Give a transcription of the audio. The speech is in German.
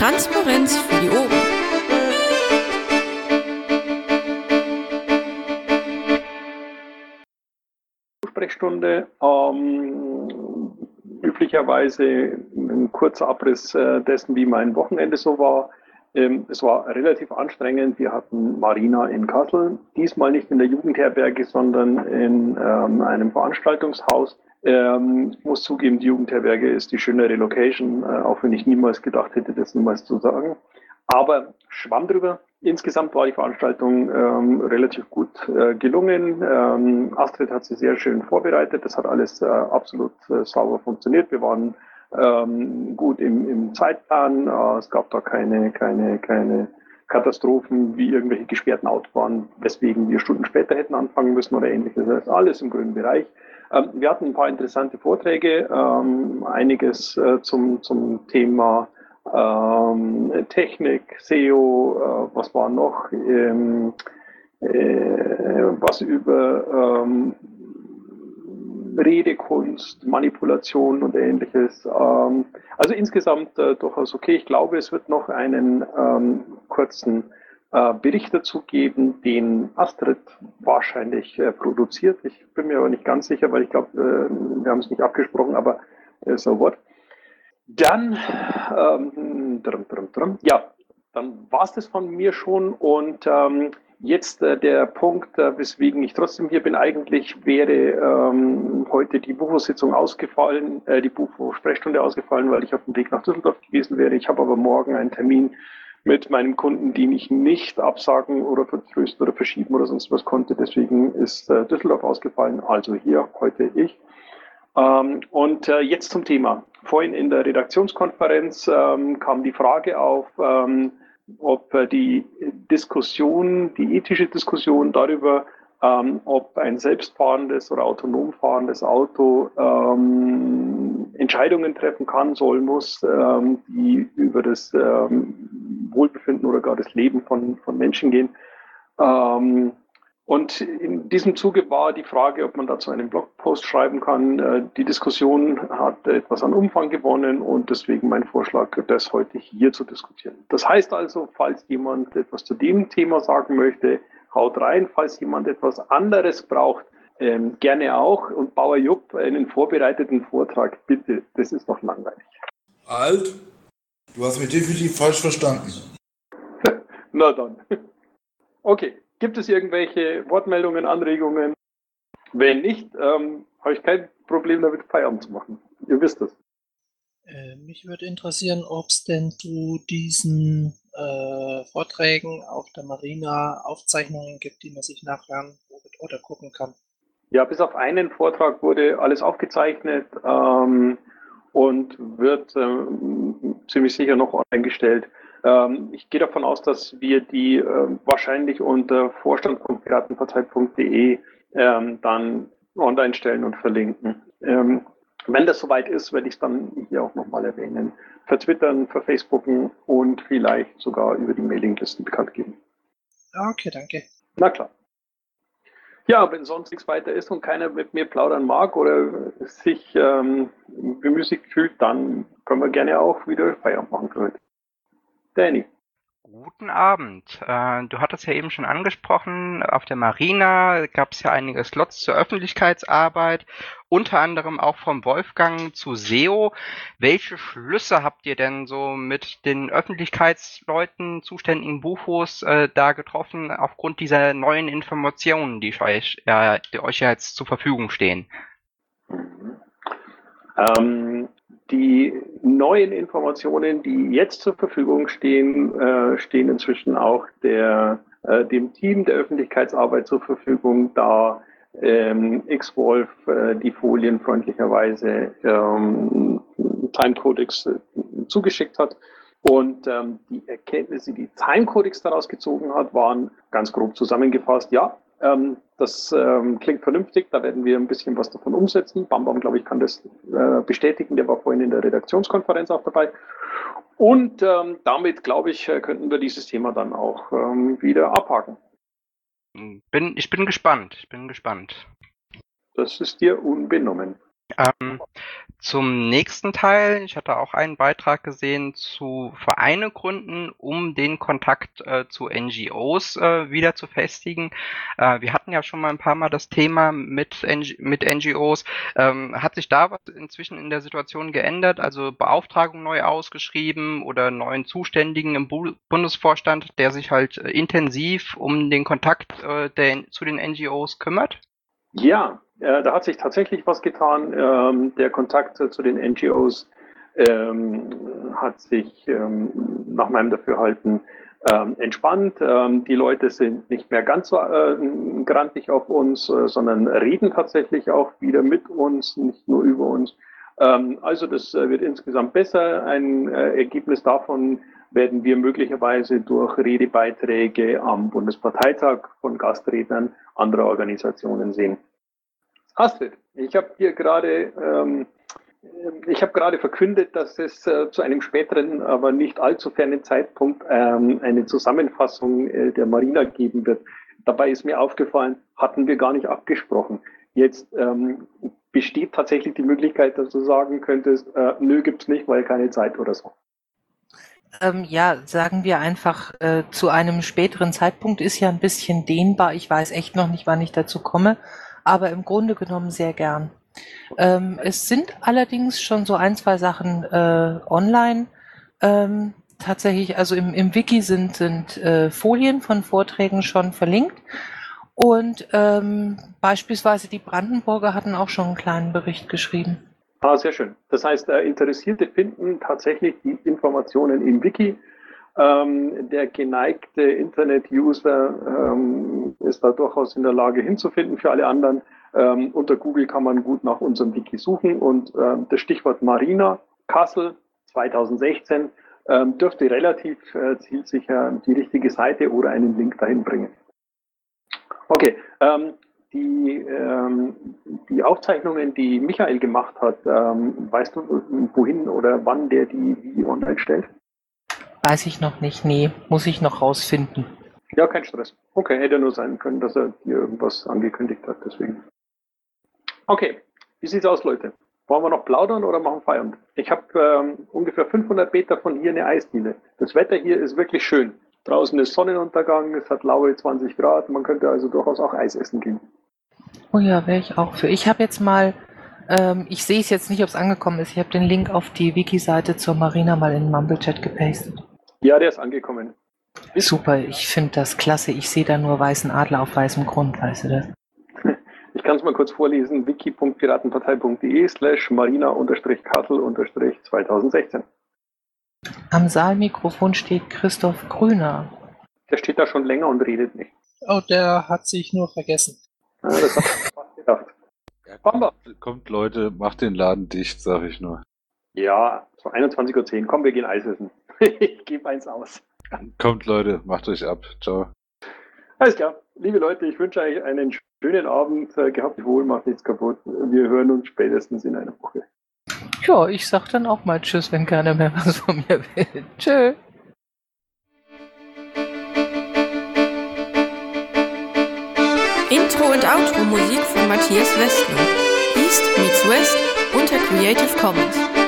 Transparenz für die Ohren. Sprechstunde. Ähm, üblicherweise ein kurzer Abriss äh, dessen, wie mein Wochenende so war. Ähm, es war relativ anstrengend. Wir hatten Marina in Kassel, diesmal nicht in der Jugendherberge, sondern in ähm, einem Veranstaltungshaus. Ähm, ich muss zugeben, die Jugendherberge ist die schönere Location, äh, auch wenn ich niemals gedacht hätte, das niemals zu sagen. Aber schwamm drüber. Insgesamt war die Veranstaltung ähm, relativ gut äh, gelungen. Ähm, Astrid hat sie sehr schön vorbereitet. Das hat alles äh, absolut äh, sauber funktioniert. Wir waren ähm, gut im, im Zeitplan. Äh, es gab da keine, keine, keine Katastrophen wie irgendwelche gesperrten Autobahnen, weswegen wir Stunden später hätten anfangen müssen oder ähnliches. Das ist alles im grünen Bereich. Ähm, wir hatten ein paar interessante Vorträge, ähm, einiges äh, zum, zum Thema ähm, Technik, SEO, äh, was war noch, äh, was über Redekunst, Manipulation und ähnliches. Also insgesamt durchaus okay. Ich glaube, es wird noch einen kurzen äh, Bericht dazu geben, den Astrid wahrscheinlich äh, produziert. Ich bin mir aber nicht ganz sicher, weil ich glaube, äh, wir haben es nicht abgesprochen, aber äh, so what. Dann, ähm, drum, drum, drum. ja, dann war es das von mir schon und ähm, jetzt der Punkt, weswegen ich trotzdem hier bin. Eigentlich wäre ähm, heute die Bufo-Sitzung ausgefallen, äh, die Bufo-Sprechstunde ausgefallen, weil ich auf dem Weg nach Düsseldorf gewesen wäre. Ich habe aber morgen einen Termin mit meinem Kunden, den ich nicht absagen oder vertrösten oder verschieben oder sonst was konnte. Deswegen ist äh, Düsseldorf ausgefallen, also hier heute ich. Ähm, und äh, jetzt zum Thema. Vorhin in der Redaktionskonferenz ähm, kam die Frage auf, ähm, ob äh, die Diskussion, die ethische Diskussion darüber, ähm, ob ein selbstfahrendes oder autonom fahrendes Auto ähm, Entscheidungen treffen kann, soll, muss, ähm, die über das Wohlbefinden oder gar das Leben von, von Menschen gehen. Ähm, und in diesem Zuge war die Frage, ob man dazu einen Blogpost schreiben kann. Äh, die Diskussion hat etwas an Umfang gewonnen und deswegen mein Vorschlag, das heute hier zu diskutieren. Das heißt also, falls jemand etwas zu dem Thema sagen möchte, haut rein. Falls jemand etwas anderes braucht, ähm, gerne auch. Und Bauer Jupp, einen vorbereiteten Vortrag, bitte. Das ist doch langweilig. Alt, du hast mich definitiv falsch verstanden. Na dann. Okay. Gibt es irgendwelche Wortmeldungen, Anregungen? Wenn nicht, ähm, habe ich kein Problem damit, Feierabend zu machen. Ihr wisst es. Äh, mich würde interessieren, ob es denn zu diesen äh, Vorträgen auf der Marina Aufzeichnungen gibt, die man sich nachhören oder gucken kann. Ja, bis auf einen Vortrag wurde alles aufgezeichnet ähm, und wird ähm, ziemlich sicher noch online gestellt. Ähm, ich gehe davon aus, dass wir die äh, wahrscheinlich unter vorstand.piratenpartei.de ähm, dann online stellen und verlinken. Ähm, wenn das soweit ist, werde ich es dann hier auch nochmal erwähnen. Vertwittern, verfacebooken und vielleicht sogar über die Mailinglisten bekannt geben. Okay, danke. Na klar. Ja, wenn sonst nichts weiter ist und keiner mit mir plaudern mag oder sich ähm, bemüßigt fühlt, dann können wir gerne auch wieder Feierabend machen. Danny. Guten Abend. Äh, du hattest ja eben schon angesprochen, auf der Marina gab es ja einige Slots zur Öffentlichkeitsarbeit, unter anderem auch vom Wolfgang zu SEO. Welche Schlüsse habt ihr denn so mit den Öffentlichkeitsleuten, zuständigen Bufos äh, da getroffen, aufgrund dieser neuen Informationen, die euch, äh, die euch jetzt zur Verfügung stehen? Ähm, die neuen Informationen, die jetzt zur Verfügung stehen, äh, stehen inzwischen auch der, äh, dem Team der Öffentlichkeitsarbeit zur Verfügung, da ähm, Xwolf äh, die Folien freundlicherweise ähm, Timecodex äh, zugeschickt hat. Und ähm, die Erkenntnisse, die Timecodex daraus gezogen hat, waren ganz grob zusammengefasst, ja, ähm, das ähm, klingt vernünftig, da werden wir ein bisschen was davon umsetzen. Bambam, glaube ich, kann das äh, bestätigen, der war vorhin in der Redaktionskonferenz auch dabei. Und ähm, damit, glaube ich, äh, könnten wir dieses Thema dann auch ähm, wieder abhaken. Bin, ich bin gespannt, ich bin gespannt. Das ist dir unbenommen. Zum nächsten Teil, ich hatte auch einen Beitrag gesehen zu Vereine gründen, um den Kontakt äh, zu NGOs äh, wieder zu festigen. Äh, wir hatten ja schon mal ein paar Mal das Thema mit, NG mit NGOs. Ähm, hat sich da was inzwischen in der Situation geändert? Also Beauftragung neu ausgeschrieben oder neuen Zuständigen im Bu Bundesvorstand, der sich halt äh, intensiv um den Kontakt äh, der, zu den NGOs kümmert? Ja, äh, da hat sich tatsächlich was getan. Ähm, der Kontakt zu den NGOs ähm, hat sich ähm, nach meinem Dafürhalten ähm, entspannt. Ähm, die Leute sind nicht mehr ganz so äh, grantig auf uns, äh, sondern reden tatsächlich auch wieder mit uns, nicht nur über uns. Ähm, also das äh, wird insgesamt besser. Ein äh, Ergebnis davon werden wir möglicherweise durch Redebeiträge am Bundesparteitag von Gastrednern anderer Organisationen sehen. Astrid, ich habe hier gerade ähm, ich habe gerade verkündet, dass es äh, zu einem späteren, aber nicht allzu fernen Zeitpunkt ähm, eine Zusammenfassung äh, der Marina geben wird. Dabei ist mir aufgefallen, hatten wir gar nicht abgesprochen. Jetzt ähm, besteht tatsächlich die Möglichkeit, dass du sagen könntest, äh, nö, gibt's nicht, weil keine Zeit oder so. Ähm, ja, sagen wir einfach, äh, zu einem späteren Zeitpunkt ist ja ein bisschen dehnbar. Ich weiß echt noch nicht, wann ich dazu komme aber im Grunde genommen sehr gern. Ähm, es sind allerdings schon so ein, zwei Sachen äh, online. Ähm, tatsächlich, also im, im Wiki sind, sind äh, Folien von Vorträgen schon verlinkt. Und ähm, beispielsweise die Brandenburger hatten auch schon einen kleinen Bericht geschrieben. Ah, sehr schön. Das heißt, äh, Interessierte finden tatsächlich die Informationen im Wiki. Ähm, der geneigte Internet-User ähm, ist da durchaus in der Lage hinzufinden. Für alle anderen ähm, unter Google kann man gut nach unserem Wiki suchen und ähm, das Stichwort Marina Kassel 2016 ähm, dürfte relativ äh, zielsicher die richtige Seite oder einen Link dahin bringen. Okay, ähm, die, die Aufzeichnungen, die Michael gemacht hat, weißt du, wohin oder wann der die wie online stellt? Weiß ich noch nicht. Nee, muss ich noch rausfinden. Ja, kein Stress. Okay, hätte nur sein können, dass er dir irgendwas angekündigt hat, deswegen. Okay, wie sieht's aus, Leute? Wollen wir noch plaudern oder machen Feierabend? Ich habe ähm, ungefähr 500 Meter von hier eine Eisdiele. Das Wetter hier ist wirklich schön. Draußen ist Sonnenuntergang, es hat laue 20 Grad, man könnte also durchaus auch Eis essen gehen. Oh ja, wäre ich auch für. Ich habe jetzt mal, ähm, ich sehe es jetzt nicht, ob es angekommen ist. Ich habe den Link auf die Wiki-Seite zur Marina mal in den Mumble-Chat gepastet. Ja, der ist angekommen. Super, ich finde das klasse. Ich sehe da nur weißen Adler auf weißem Grund, weißt du das? Ich kann es mal kurz vorlesen, wiki.piratenpartei.de slash marina-kassel-2016. Am Saalmikrofon steht Christoph Grüner. Der steht da schon länger und redet nicht. Oh, der hat sich nur vergessen. Ja, das hab ich fast gedacht. Ja, kommt, kommt, Leute, macht den Laden dicht, sag ich nur. Ja, so 21.10 Uhr. Komm, wir gehen Eis essen. ich gebe eins aus. Kommt Leute, macht euch ab. Ciao. Alles klar. Liebe Leute, ich wünsche euch einen schönen Abend. Äh, gehabt wohl, macht nichts kaputt. Wir hören uns spätestens in einer Woche. Ja, ich sag dann auch mal Tschüss, wenn keiner mehr was von mir will. Tschö. Intro und Outro Musik von Matthias Westner. East meets West unter Creative Commons.